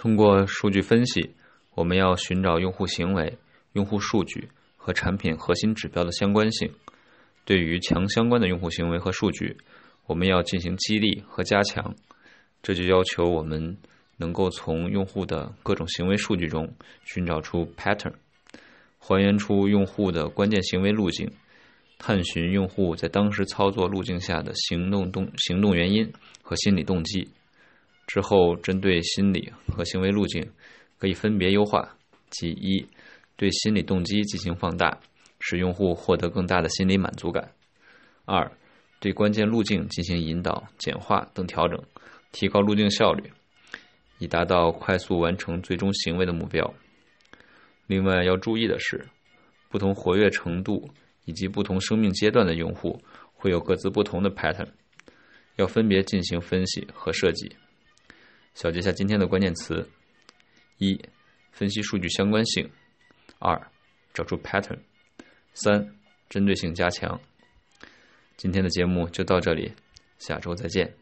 通过数据分析，我们要寻找用户行为、用户数据和产品核心指标的相关性。对于强相关的用户行为和数据，我们要进行激励和加强。这就要求我们能够从用户的各种行为数据中寻找出 pattern，还原出用户的关键行为路径，探寻用户在当时操作路径下的行动动行动原因和心理动机。之后，针对心理和行为路径，可以分别优化，即一，对心理动机进行放大，使用户获得更大的心理满足感；二，对关键路径进行引导、简化等调整，提高路径效率，以达到快速完成最终行为的目标。另外要注意的是，不同活跃程度以及不同生命阶段的用户会有各自不同的 pattern，要分别进行分析和设计。小结下今天的关键词：一、分析数据相关性；二、找出 pattern；三、针对性加强。今天的节目就到这里，下周再见。